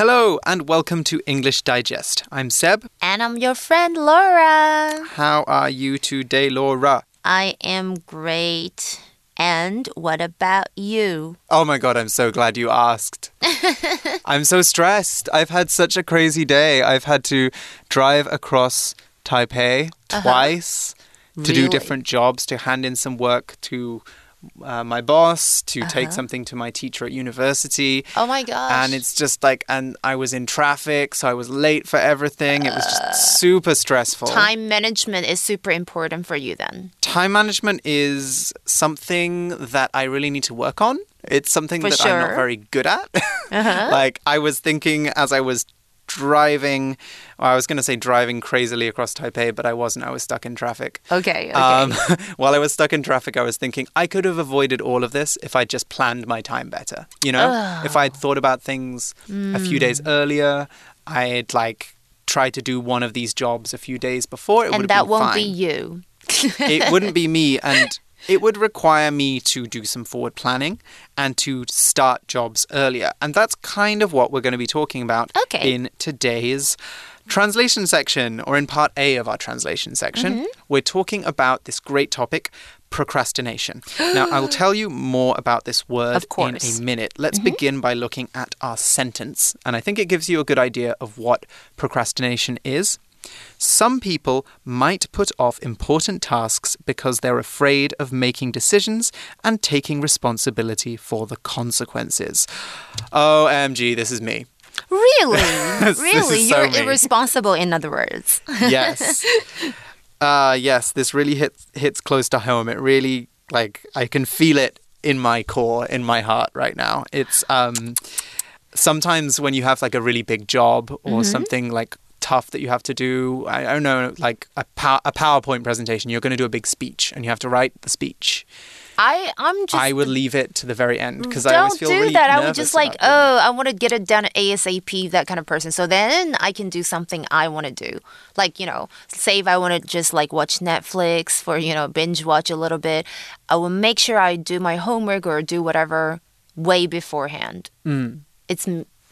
Hello and welcome to English Digest. I'm Seb. And I'm your friend Laura. How are you today, Laura? I am great. And what about you? Oh my god, I'm so glad you asked. I'm so stressed. I've had such a crazy day. I've had to drive across Taipei uh-huh. twice to do different jobs, to hand in some work to uh, my boss, to take something to my teacher at university. Oh my gosh. And it's just like, and I was in traffic, so I was late for everything. It was just super stressful. time management is super important for you then. Time management is something that I really need to work on. It's something For that I'm not very good at. Uh-huh. like, I was thinking as I was driving, or I was going to say driving crazily across Taipei, but I wasn't. I was stuck in traffic. Okay, okay. Um, while I was stuck in traffic, I was thinking I could have avoided all of this if I just planned my time better. You know, if I'd thought about things a few Mm. days earlier, I'd like try to do one of these jobs a few days before. It and that won't fine be you. it wouldn't be me and it would require me to do some forward planning and to start jobs earlier. And that's kind of what we're going to be talking about Okay. in today's translation section or in part A of our translation section. Mm-hmm. we're talking about this great topic procrastination. Now I will tell you more about this word Of in course. A minute. Let's begin by looking at our sentence. And I think it gives you a good idea of what procrastination is some people might put off important tasks because they're afraid of making decisions and taking responsibility for the consequences. OMG, this is me. Really? Really? so You're me. irresponsible, in other words. Yes. uh, yes, this really hits hits close to home. It really like I can feel it in my core, in my heart right now. It's um sometimes when you have like a really big job or something like tough that you have to do, I, I don't know, like a, pow- a PowerPoint presentation, you're going to do a big speech and you have to write the speech. I, I'm just. I would leave it to the very end because I don't always feel do really that. I would just like, oh, I want to get it done ASAP, that kind of person. So then I can do something I want to do. Like, you know, say if I want to just like watch Netflix for, you know, binge watch a little bit, I will make sure I do my homework or do whatever way beforehand. Mm. It's,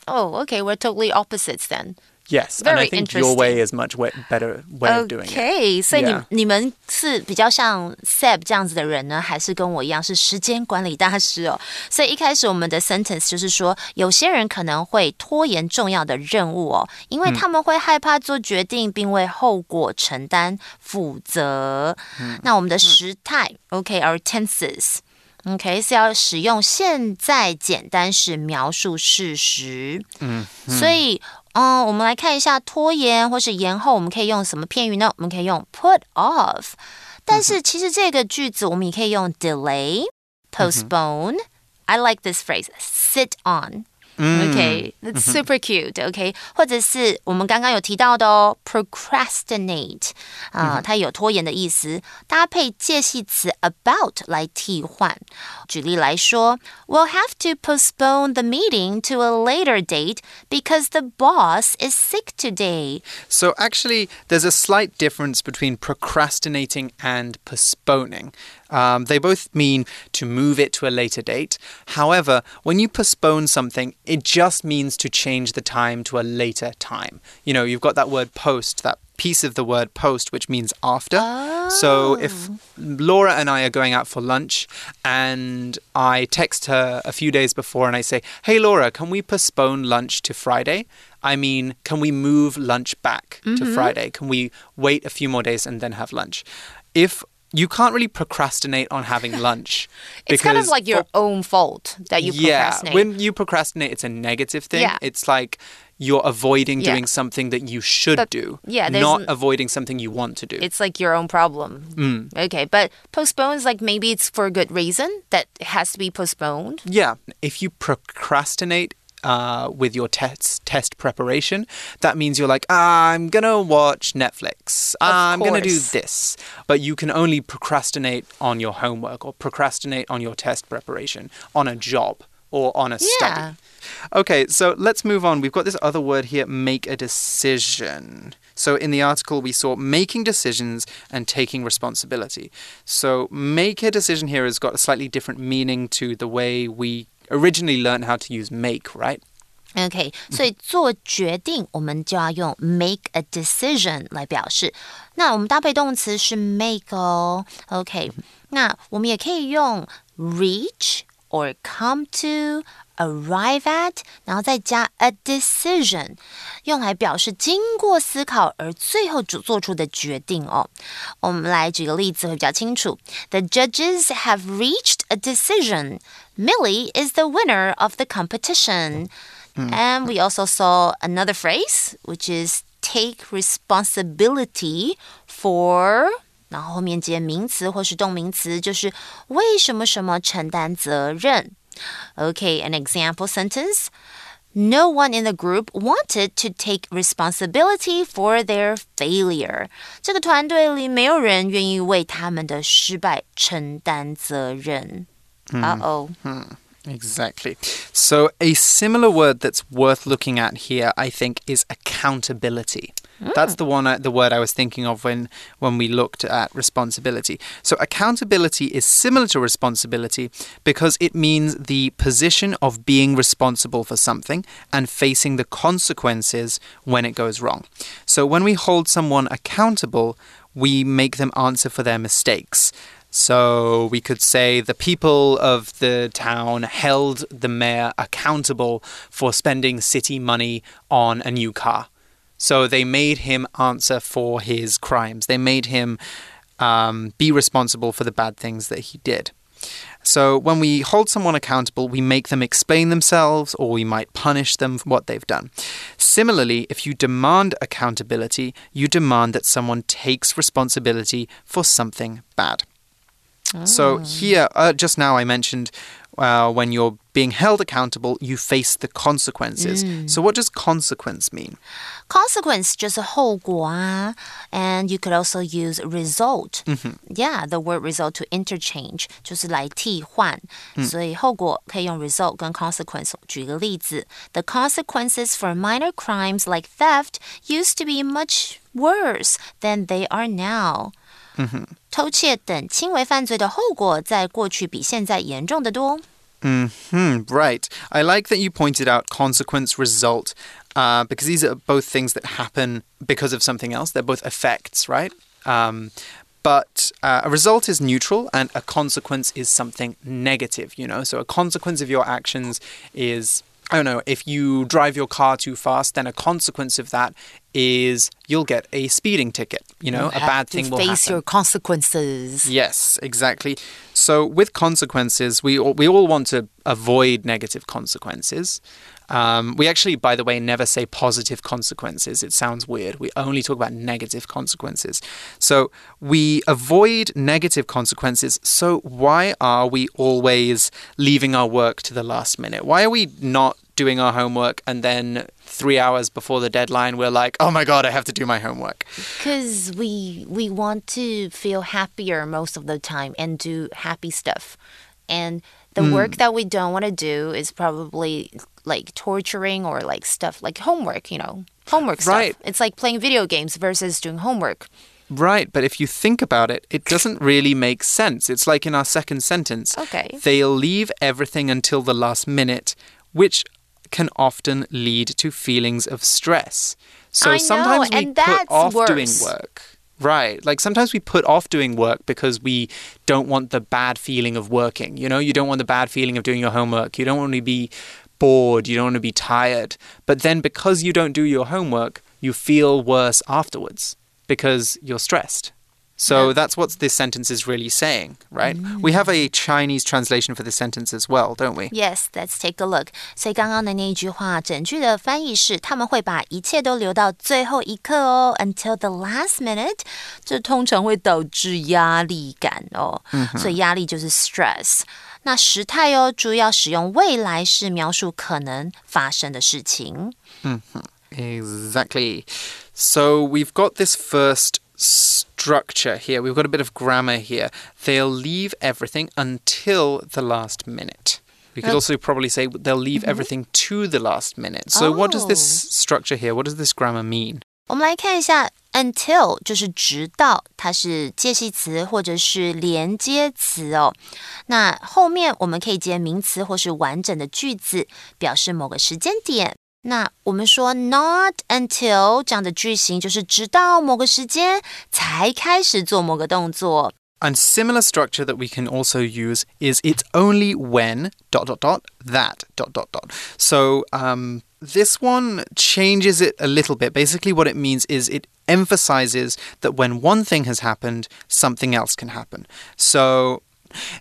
oh, okay, we're totally opposites then. Yes, and I Very think your way interesting. is much way, better way of doing it. OK，所以你 Yeah. 你们是比较像 Seb 这样子的人呢，还是跟我一样是时间管理大师哦？所以一开始我们的 sentence 就是说，有些人可能会拖延重要的任务哦，因为他们会害怕做决定，并为后果承担负责。那我们的时态，OK，our、tenses。OK 是要使用现在简单式描述事实，嗯，所以， 嗯，我们来看一下拖延或是延后，我们可以用什么片语呢？我们可以用 put off，但是其实这个句子我们也可以用 delay、postpone。I like this phrase, sit on. OK, that's super cute. OK，或者是我们刚刚有提到的哦，procrastinate 啊、它有拖延的意思，搭配介系词 about 来替换。举例来说，We'll have to postpone the meeting to a later date because the boss is sick today. So actually, there's a slight difference between procrastinating and postponing. Um, they both mean to move it to a later date. However, when you postpone something, it just means to change the time to a later time. You know, you've got that word post, that piece of the word post, which means after. So if ah. Laura and I are going out for lunch and I text her a few days before and I say, Hey, Laura, can we postpone lunch to Friday? I mean, can we move lunch back to mm-hmm. Friday? Can we wait a few more days and then have lunch? If you can't really procrastinate on having lunch. It's kind of like your own fault that you yeah, procrastinate. when you procrastinate, it's a negative thing. Yeah. It's like you're avoiding Yeah. doing something that you should But- do, yeah, not avoiding something you want to do. it's like your own problem. Mm. Okay, but postpone is like maybe it's for a good reason that it has to be postponed. Yeah, if you procrastinate uh, with your test test preparation, that means you're like, ah, I'm gonna watch Netflix. Ah, I'm gonna do this. But you can only procrastinate on your homework or procrastinate on your test preparation, on a job or on a Yeah. study. Okay, so let's move on. We've got this other word here, make a decision. So in the article, we saw making decisions and taking responsibility. So make a decision here has got a slightly different meaning to the way we originally learned how to use make, right? OK，所以做决定我们就要用 make a decision 来表示。那我们搭配动词是 make 哦。OK，那我们也可以用 reach or come to。 arrive at，然后再加 a decision，用来表示经过思考而最后做做出的决定哦。我们来举个例子会比较清楚。The judges have reached a decision. Millie is the winner of the competition. And we also saw another phrase, which is take responsibility for 然后后面接名词或是动名词，就是为什么什么承担责任。 Okay, an example sentence. No one in the group wanted to take responsibility for their failure. 这个团队里没有人愿意为他们的失败承担责任。Uh oh. Exactly. So, a similar word that's worth looking at here, I think, is accountability. That's the one, uh, the word I was thinking of when when we looked at responsibility. So, accountability is similar to responsibility because it means the position of being responsible for something and facing the consequences when it goes wrong. So, when we hold someone accountable, we make them answer for their mistakes. So we could say the people of the town held the mayor accountable for spending city money on a new car. So they made him answer for his crimes. They made him um, be responsible for the bad things that he did. So when we hold someone accountable, we make them explain themselves or we might punish them for what they've done. Similarly, if you demand accountability, you demand that someone takes responsibility for something bad. So here, uh, just now I mentioned uh, when you're being held accountable, you face the consequences. Mm. So what does consequence mean? Consequence 就是后果啊，and you could also use result. -hmm. Yeah, the word result to interchange 就是来替换，嗯、所以后果可以用 result 跟 consequence。举个例子，The consequences for minor crimes like theft used to be much worse than they are now. 嗯哼，偷窃等轻微犯罪的后果，在过去比现在严重的多。Hmm, right. I like that you pointed out consequence, result, uh, because these are both things that happen because of something else. They're both effects, right? Um, but uh, a result is neutral and a consequence is something negative, you know? So a consequence of your actions is I don't know, if you drive your car too fast, then a consequence of that is you'll get a speeding ticket. You know, you a bad thing will happen. face your consequences. Yes, exactly. So with consequences, we all, we all want to avoid negative consequences. Um, we actually, by the way, never say positive consequences. It sounds weird. We only talk about negative consequences. So we avoid negative consequences. So why are we always leaving our work to the last minute? Why are we not doing our homework and then three hours before the deadline we're like oh my god i have to do my homework because we we want to feel happier most of the time and do happy stuff and the mm. work that we don't want to do is probably like torturing or like stuff like homework, you know, homework right. stuff. It's like playing video games versus doing homework. Right, but if you think about it, it doesn't really make sense. It's like in our second sentence. Okay. They'll leave everything until the last minute, which can often lead to feelings of stress. So I sometimes know, we put off worse. doing work. Right. Like sometimes we put off doing work because we don't want the bad feeling of working. You know, you don't want the bad feeling of doing your homework. You don't want to be bored. You don't want to be tired. But then because you don't do your homework, you feel worse afterwards because you're stressed. So yeah. that's what this sentence is really saying, right? Mm. We have a Chinese translation for this sentence as well, don't we? Yes, let's take a look. 所以刚刚的那一句话，整句的翻译是他们会把一切都留到最后一刻哦，until the last minute。这通常会导致压力感哦，嗯、所以压力就是 stress。 那时态哦，主要使用未来式描述可能发生的事情。嗯哼，Exactly. So we've got this first structure here. We've got a bit of grammar here. They'll leave everything until the last minute. We could also probably say they'll leave mm -hmm. everything to the last minute. So, oh. what does this oh. structure here? What does this grammar mean? 我们来看一下 until 就是直到，它是介系词或者是连接词哦。那后面我们可以接名词或是完整的句子，表示某个时间点。那我们说 not until 这样的句型，就是直到某个时间才开始做某个动作。And similar structure that we can also use is it's only when dot dot dot that dot dot dot. So um, this one changes it a little bit. Basically, what it means is it emphasizes that when one thing has happened, something else can happen. So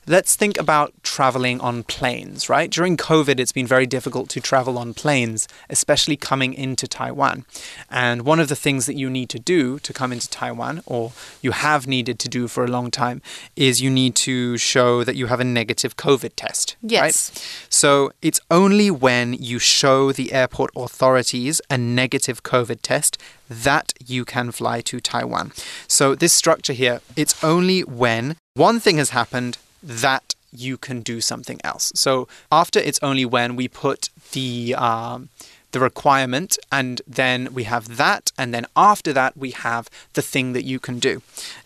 Let's think about traveling on planes, right? During COVID, it's been very difficult to travel on planes, especially coming into Taiwan. And one of the things that you need to do to come into Taiwan, or you have needed to do for a long time, is you need to show that you have a negative COVID test. Yes. Right? So it's only when you show the airport authorities a negative COVID test that you can fly to Taiwan. So this structure here, it's only when one thing has happened that you can do something else. So after it's only when we put the um, the requirement and then we have that and then after that we have the thing that you can do.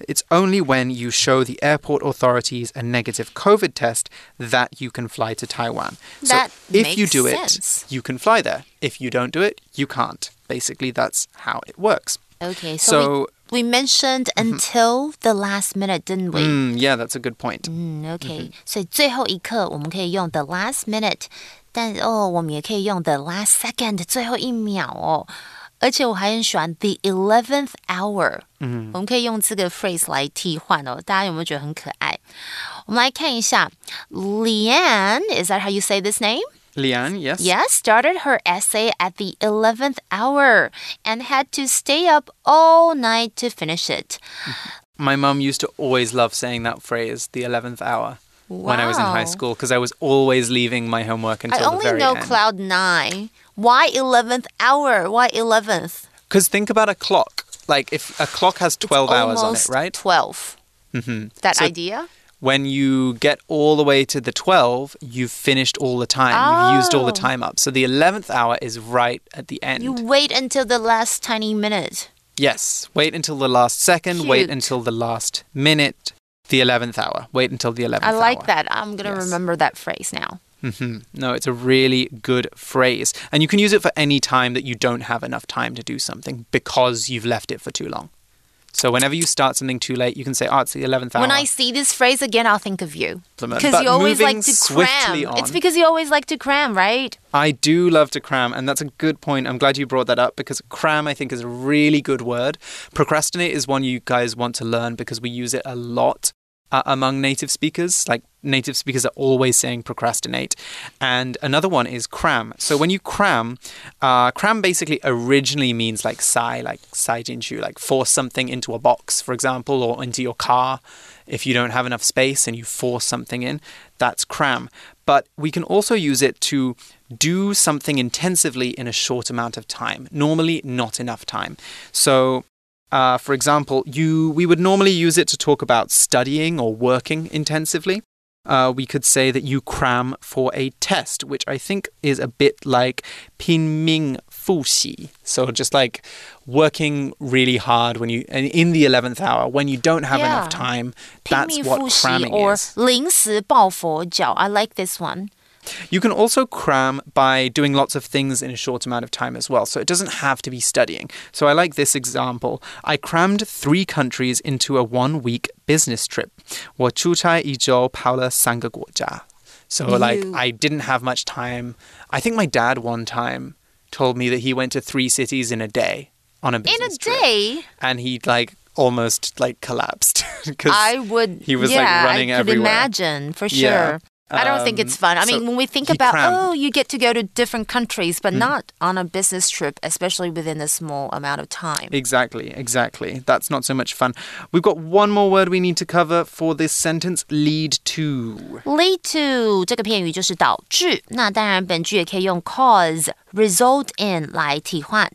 It's only when you show the airport authorities a negative COVID test that you can fly to Taiwan. That so if makes you do sense. it, you can fly there. If you don't do it, you can't. Basically that's how it works. Okay, so, So we, we mentioned until the last minute, didn't we? mm, yeah, that's a good point. 嗯，OK，、所以最后一刻我们可以用 the last minute， 但哦，我们也可以用 the last second，最后一秒哦。而且我还很喜欢 the eleventh hour，嗯，我们可以用这个 phrase 来替换哦。大家有没有觉得很可爱？我们来看一下，Leanne，is that how you say this name？ Lian, yes? Yes, started her essay at the 11th hour and had to stay up all night to finish it. My mum used to always love saying that phrase, the 11th hour, when I was in high school, because I was always leaving my homework until I the only very know end. cloud nine. Why 11th hour? Why 11th? Because think about a clock. Like, if a clock has 12 hours on it, right? 12. hmm That So- idea? When you get all the way to the 12, you've finished all the time. You've used all the Oh. time up. So the 11th hour is right at the end. You wait until the last tiny minute. Yes. Wait until the last second. Wait until the last minute. The 11th hour. Wait until the 11th I like hour. that. I'm going to Yes. remember that phrase now. hmm No, it's a really good phrase. And you can use it for any time that you don't have enough time to do something because you've left it for too long. So whenever you start something too late, you can say, oh, it's the 11th hour. When I see this phrase again, I'll think of you. Because you always like to cram. It's because you always like to cram, right? I do love to cram, and that's a good point. I'm glad you brought that up because cram, I think, is a really good word. Procrastinate is one you guys want to learn because we use it a lot uh, among native speakers. Like, native speakers are always saying procrastinate. And another one is cram. So, when you cram, uh, cram basically originally means like sai, like sai jinshu, like force something into a box, for example, or into your car. If you don't have enough space and you force something in, that's cram. But we can also use it to do something intensively in a short amount of time. Normally, not enough time. So, uh, for example, you we would normally use it to talk about studying or working intensively. Uh, we could say that you cram for a test, which I think is a bit like 拼命复习. So just like working really hard when you and in the eleventh hour when you don't have Yeah. enough time. That's 拼命 what 复习 cramming or is. 临时抱佛脚. I like this one. You can also cram by doing lots of things in a short amount of time as well. So it doesn't have to be studying. So I like this example. I crammed three countries into a one week business trip. 我出差一周跑了三个国家. So like You- I didn't have much time. I think my dad one time told me that he went to three cities in a day on a In business a trip. day, and he like almost like collapsed because I would. he was, like, yeah, running I could everywhere. imagine for sure. Yeah. I don't think Um, it's fun. I so mean, when we think he about, crammed. oh, you get to go to different countries, Mm. but not on a business trip, especially within a small amount of time. Exactly, exactly. That's not so much fun. We've got one more word we need to cover for this sentence lead to. Lead to 这个片语就是导致，那当然本句也可以用 cause、 result in 来替换。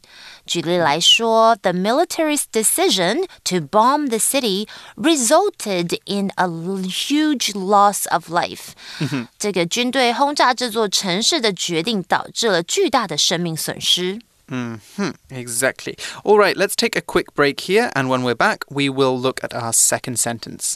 举例来说，the military's decision to bomb the city resulted in a huge loss of life。这个军队轰炸这座城市的决定导致了巨大的生命损失。 hmm Exactly. All right, let's take a quick break here, and when we're back, we will look at our second sentence.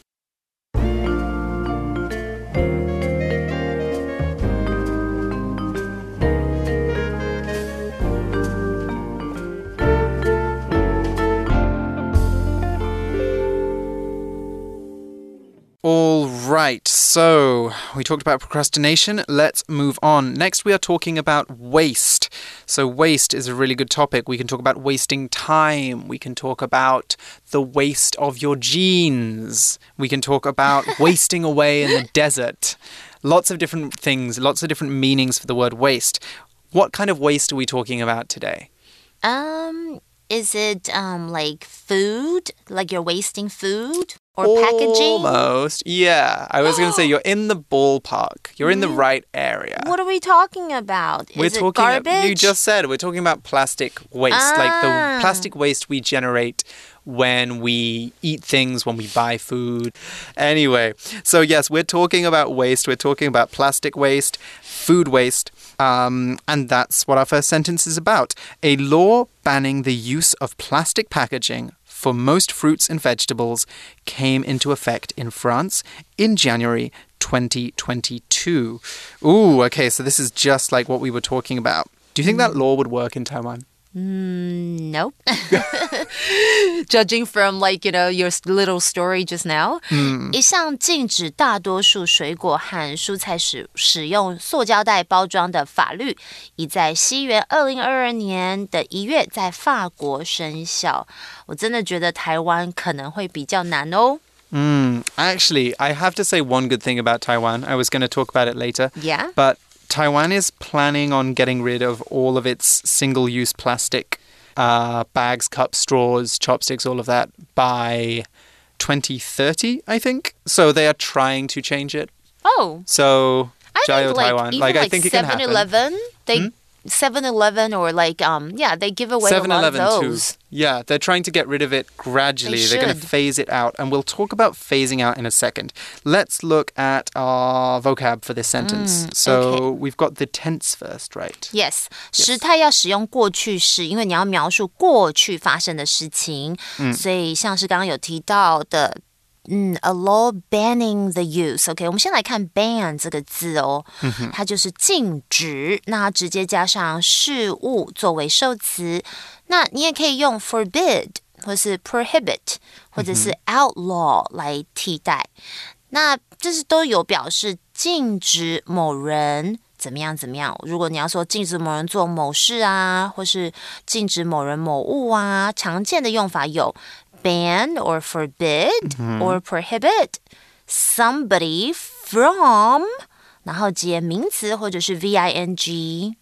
All right, so we talked about procrastination. Let's move on. Next, we are talking about waste. So, waist is a really good topic. We can talk about wasting time. We can talk about the waste of your jeans. We can talk about wasting away in the desert. Lots of different things, lots of different meanings for the word waste. What kind of waste are we talking about today? Um, is it um like food? Like you're wasting food or packaging? Almost. Yeah. I was going to say you're in the ballpark. You're in the right area. What are we talking about? We're it talking garbage? you just said we're talking about plastic waste, like the Ah. plastic waste we generate when we eat things, when we buy food. Anyway, so yes, we're talking about waste. We're talking about plastic waste, food waste. Um, and that's what our first sentence is about. A law banning the use of plastic packaging for most fruits and vegetables came into effect in France in January 2022. Ooh, okay, so this is just like what we were talking about. Do you think that law would work in Taiwan? Mm, nope. Judging from like you know your little story just now，一项禁止大多数水果和蔬菜使使用塑胶袋包装的法律，已在西元二零二二年的一月在法国生效。我真的觉得台湾可能会比较难哦。 Mm, actually, I have to say one good thing about Taiwan. I was going to talk about it later. Yeah. But Taiwan is planning on getting rid of all of its single use plastic uh, bags, cups, straws, chopsticks, all of that by 2030, I think. So they are trying to change it. Oh. So. I think, like, Taiwan. Like, like, I think 7 Eleven, they hmm? 7 Eleven or like, um, yeah, they give away 7 Eleven too. Yeah, they're trying to get rid of it gradually. They are going to phase it out. And we'll talk about phasing out in a second. Let's look at our vocab for this sentence. Mm, so okay. we've got the tense first, right? Yes. yes. 时态要使用过去式，因为你要描述过去发生的事情。嗯，所以像是刚刚有提到的嗯，a law banning the use。OK，我们先来看 ban 这个字哦，它就是禁止，那它直接加上事物作为受词。那你也可以用 forbid 或是 prohibit 或者是 outlaw 来替代。那这是都有表示禁止某人怎么样怎么样。如果你要说禁止某人做某事啊，或是禁止某人某物啊，常见的用法有 ban or forbid or prohibit somebody from，然后接名词或者是 v i n g。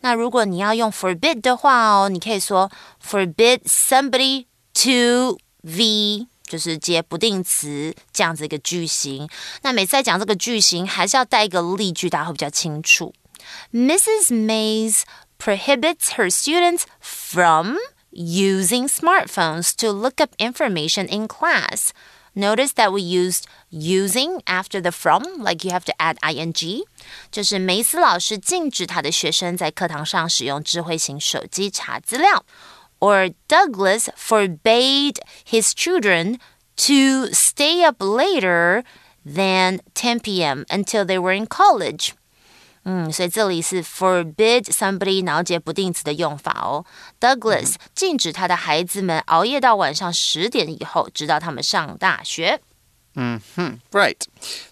那如果你要用 forbid 的话哦，你可以说 forbid somebody to v，就是接不定词这样子一个句型。那每次在讲这个句型，还是要带一个例句，大家会比较清楚。Mrs. Mays prohibits her students from using smartphones to look up information in class. Notice that we used using after the from, like you have to add ing. 就是梅斯老师禁止他的学生在课堂上使用智慧型手机查资料。Or Douglas forbade his children to stay up later than 10 p.m. until they were in college. 嗯，所以这里是 forbid somebody 然后接不定词的用法哦。Douglas 禁止他的孩子们熬夜到晚上十点以后，直到他们上大学。 Hmm, Right.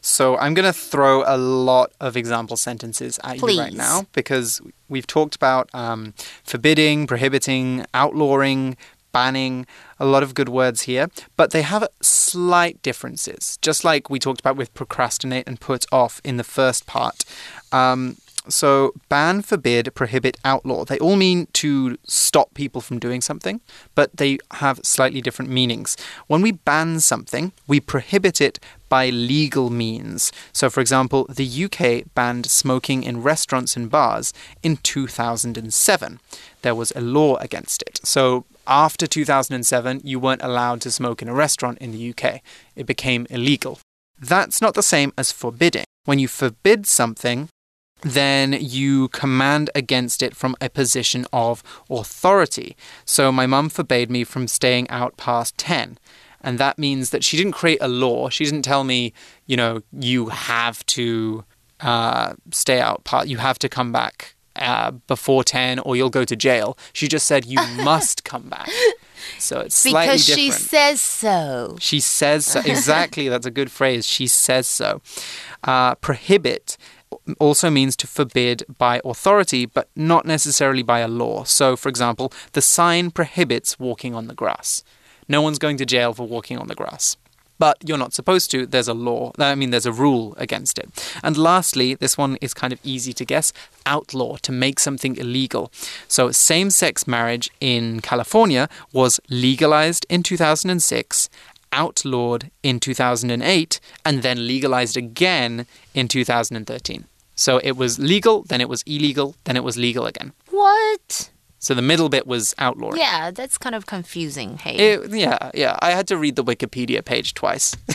So I'm going to throw a lot of example sentences at you right Please. now because we've talked about um, forbidding, prohibiting, outlawing, banning, a lot of good words here, but they have slight differences, just like we talked about with procrastinate and put off in the first part. Um, so, ban, forbid, prohibit, outlaw. They all mean to stop people from doing something, but they have slightly different meanings. When we ban something, we prohibit it by legal means. So, for example, the UK banned smoking in restaurants and bars in 2007. There was a law against it. So, after 2007, you weren't allowed to smoke in a restaurant in the UK. It became illegal. That's not the same as forbidding. When you forbid something, then you command against it from a position of authority. So my mum forbade me from staying out past 10. And that means that she didn't create a law. She didn't tell me, you know, you have to uh, stay out, part, you have to come back uh, before 10 or you'll go to jail. She just said you must come back. So it's slightly because different. she says so. She says so. Exactly. That's a good phrase. She says so. Uh, prohibit also means to forbid by authority, but not necessarily by a law. So, for example, the sign prohibits walking on the grass. No one's going to jail for walking on the grass. But you're not supposed to. There's a law. I mean, there's a rule against it. And lastly, this one is kind of easy to guess outlaw, to make something illegal. So, same sex marriage in California was legalized in 2006 outlawed in 2008 and then legalized again in 2013. So it was legal, then it was illegal, then it was legal again. What? So the middle bit was outlawed. Yeah, that's kind of confusing. Hey. It- yeah, yeah. I had to read the Wikipedia page twice.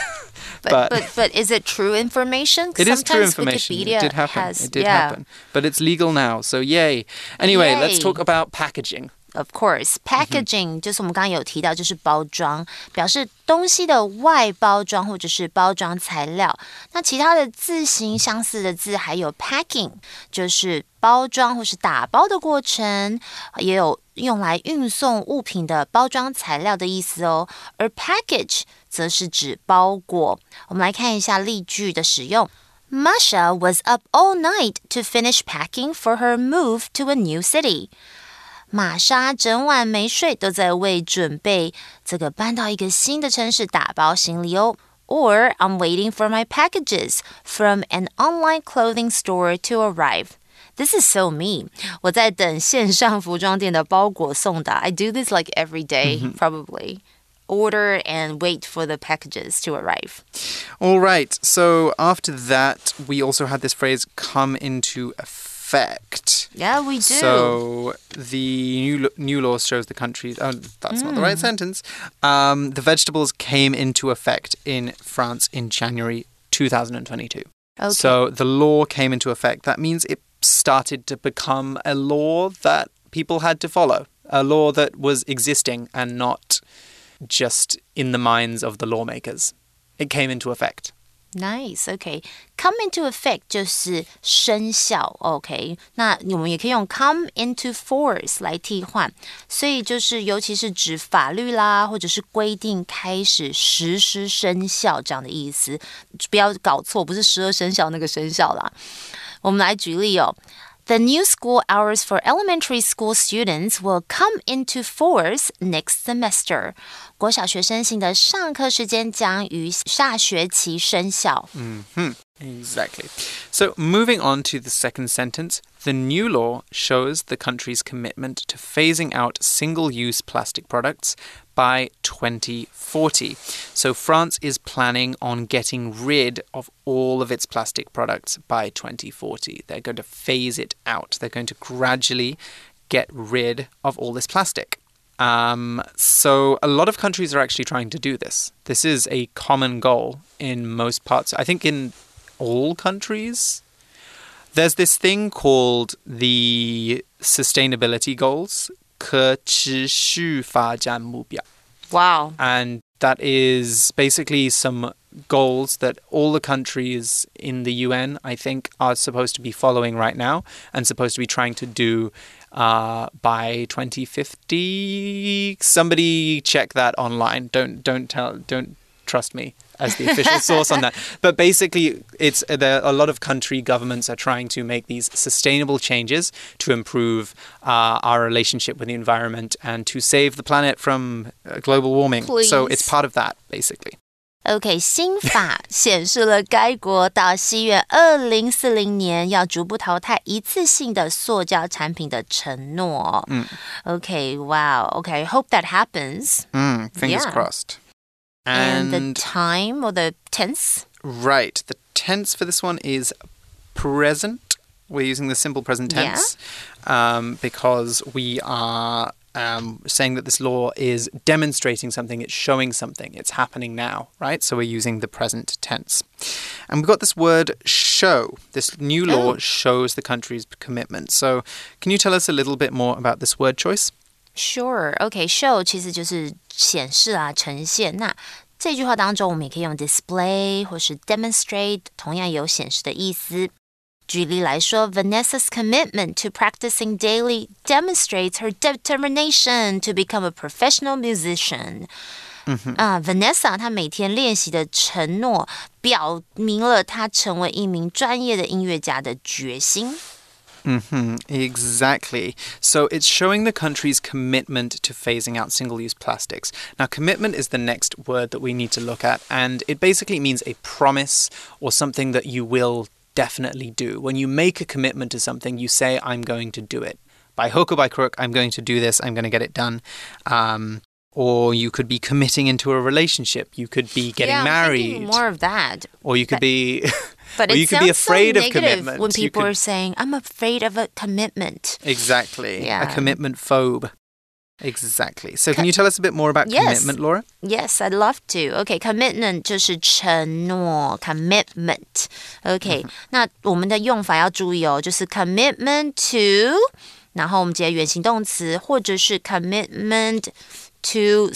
but, but- but but is it true information? It is true sometimes information. Wikipedia it did happen. Has, it did yeah. happen. But it's legal now, so yay. Anyway, let's talk about packaging. Of course, packaging、就是我们刚刚有提到，就是包装，表示东西的外包装或者是包装材料。那其他的字形相似的字还有 packing，就是包装或是打包的过程，也有用来运送物品的包装材料的意思哦。而 package 则是指包裹。我们来看一下例句的使用。Masha was up all night to finish packing for her move to a new city. 玛莎整晚没睡，都在为准备这个搬到一个新的城市打包行李哦。Or I'm waiting for my packages from an online clothing store to arrive. This is so me. 我在等线上服装店的包裹送达。I do this like every day, probably. Order and wait for the packages to arrive. All right. So after that, we also had this phrase come into effect. Yeah, we do. So the new new law shows the countries. Oh, that's not the right sentence. Um, the vegetables came into effect in France in January 2022. okay. So the law came into effect. That means it started to become a law that people had to follow, a law that was existing and not just in the minds of the lawmakers. It came into effect. Nice, OK. Come into effect 就是生效，OK。那我们也可以用 come into force 来替换，所以就是尤其是指法律啦，或者是规定开始实施生效这样的意思，不要搞错，不是十二生肖那个生效啦。我们来举例哦。The new school hours for elementary school students will come into force next semester. 国小学生型的上课时间将于下学期生效。 Exactly. So, moving on to the second sentence, the new law shows the country's commitment to phasing out single use plastic products by 2040. So, France is planning on getting rid of all of its plastic products by 2040. They're going to phase it out, they're going to gradually get rid of all this plastic. Um, so a lot of countries are actually trying to do this. This is a common goal in most parts. I think in all countries. There's this thing called the sustainability goals, 可持续发展目标. Wow. and that is basically some goals that all the countries in the UN, I think, are supposed to be following right now and supposed to be trying to do uh, by 2050. Somebody check that online. Don't don't tell don't trust me as the official source on that. But basically, it's there. A lot of country governments are trying to make these sustainable changes to improve uh, our relationship with the environment and to save the planet from uh, global warming. So it's Please. part of that, basically. OK，新法显示了该国到西元二零四零年要逐步淘汰一次性的塑胶产品的承诺。嗯 OK，Wow，OK，Hope that happens. Mm, fingers Yeah. crossed. And, And, the time or the tense? right, the tense for this one is present. We're using the simple present Yeah. tense um, because we are um, saying that this law is demonstrating something, it's showing something, it's happening now, right? So we're using the present tense. And we've got this word show. This new law Oh. shows the country's commitment. So, can you tell us a little bit more about this word choice? Sure, OK, show 其实就是显示啊、呈现。那这句话当中，我们也可以用 display 或是 demonstrate，同样有显示的意思。举例来说，Vanessa's commitment to practicing daily demonstrates her determination to become a professional musician. 啊、v a n e s s a 她每天练习的承诺，表明了她成为一名专业的音乐家的决心。 Hmm exactly. So it's showing the country's commitment to phasing out single use plastics. Now, commitment is the next word that we need to look at, and it basically means a promise or something that you will definitely do. When you make a commitment to something, you say, I'm going to do it. By hook or by crook, I'm going to do this, I'm going to get it done. Um, or you could be committing into a relationship. You could be getting yeah, married. more of that. or you could be. But or it you could be sounds so afraid of negative commitment. when You people could- are saying, "I'm afraid of a commitment." Exactly. Yeah. A commitment phobe. Exactly. So, can you tell us a bit more about Yes. commitment, Laura? Yes, I'd love to. OK, commitment 就是承诺，commitment。OK，、那我们的用法要注意哦，就是 commitment to，然后我们接原形动词，或者是 commitment to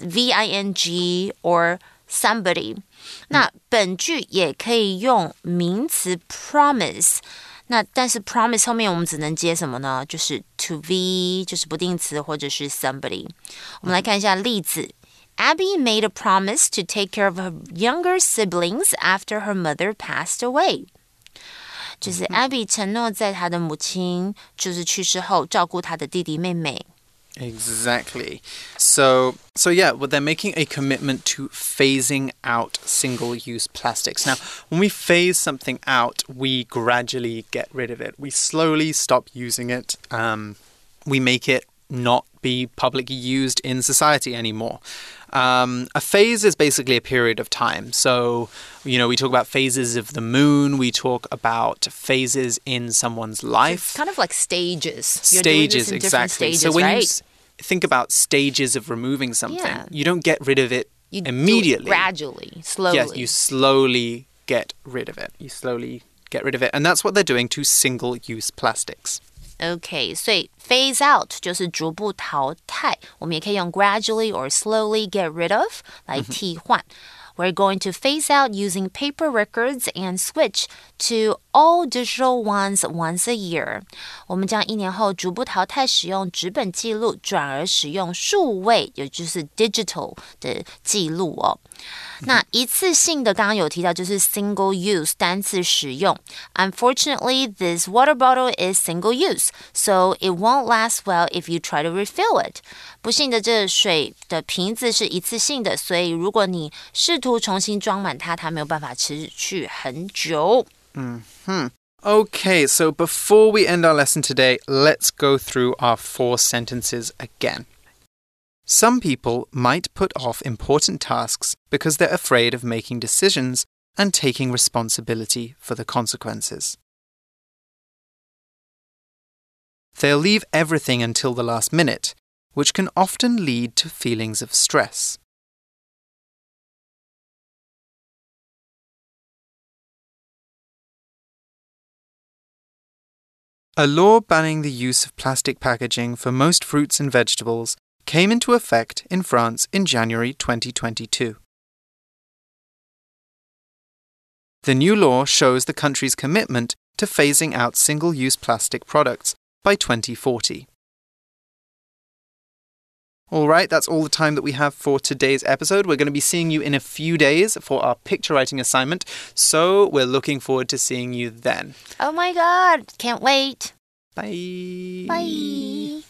v i n g or somebody。 那本句也可以用名词 promise。那但是 promise 后面我们只能接什么呢？就是 to be，就是不定词或者是 somebody。我们来看一下例子。Abby made a promise to take care of her younger siblings after her mother passed away. 就是 Abby 承诺在她的母亲就是去世后照顾她的弟弟妹妹。 Exactly. So, so yeah, well, they're making a commitment to phasing out single-use plastics. Now, when we phase something out, we gradually get rid of it. We slowly stop using it. Um, we make it not be publicly used in society anymore. Um, a phase is basically a period of time. So, you know, we talk about phases of the moon. We talk about phases in someone's life Kind of like stages. You're stages exactly Stages, so when right? you think about stages of removing something Yeah. you don't get rid of it You immediately gradually, slowly. yes you slowly get rid of it you slowly get rid of it and that's what they're doing to single use plastics OK，所以 phase out 就是逐步淘汰，我们也可以用 gradually or slowly get rid of 来替换。We're going to phase out using paper records and switch to all digital ones once a year. 我们将一年后逐步淘汰使用纸本记录，转而使用数位，也就是 digital 的记录哦。 那一次性的刚刚有提到就是 single use 单次使用。Unfortunately, this water bottle is single use, so it won't last well if you try to refill it. 不幸的，这水的瓶子是一次性的，所以如果你试图重新装满它，它没有办法持续很久。 okay so before we end our lesson today let's go through our four sentences again some people might put off important tasks because they're afraid of making decisions and taking responsibility for the consequences. They'll leave everything until the last minute, which can often lead to feelings of stress. A law banning the use of plastic packaging for most fruits and vegetables came into effect in France in January 2022. The new law shows the country's commitment to phasing out single use plastic products by 2040. All right, that's all the time that we have for today's episode. We're going to be seeing you in a few days for our picture writing assignment, so we're looking forward to seeing you then. Oh my god, can't wait. Bye. Bye.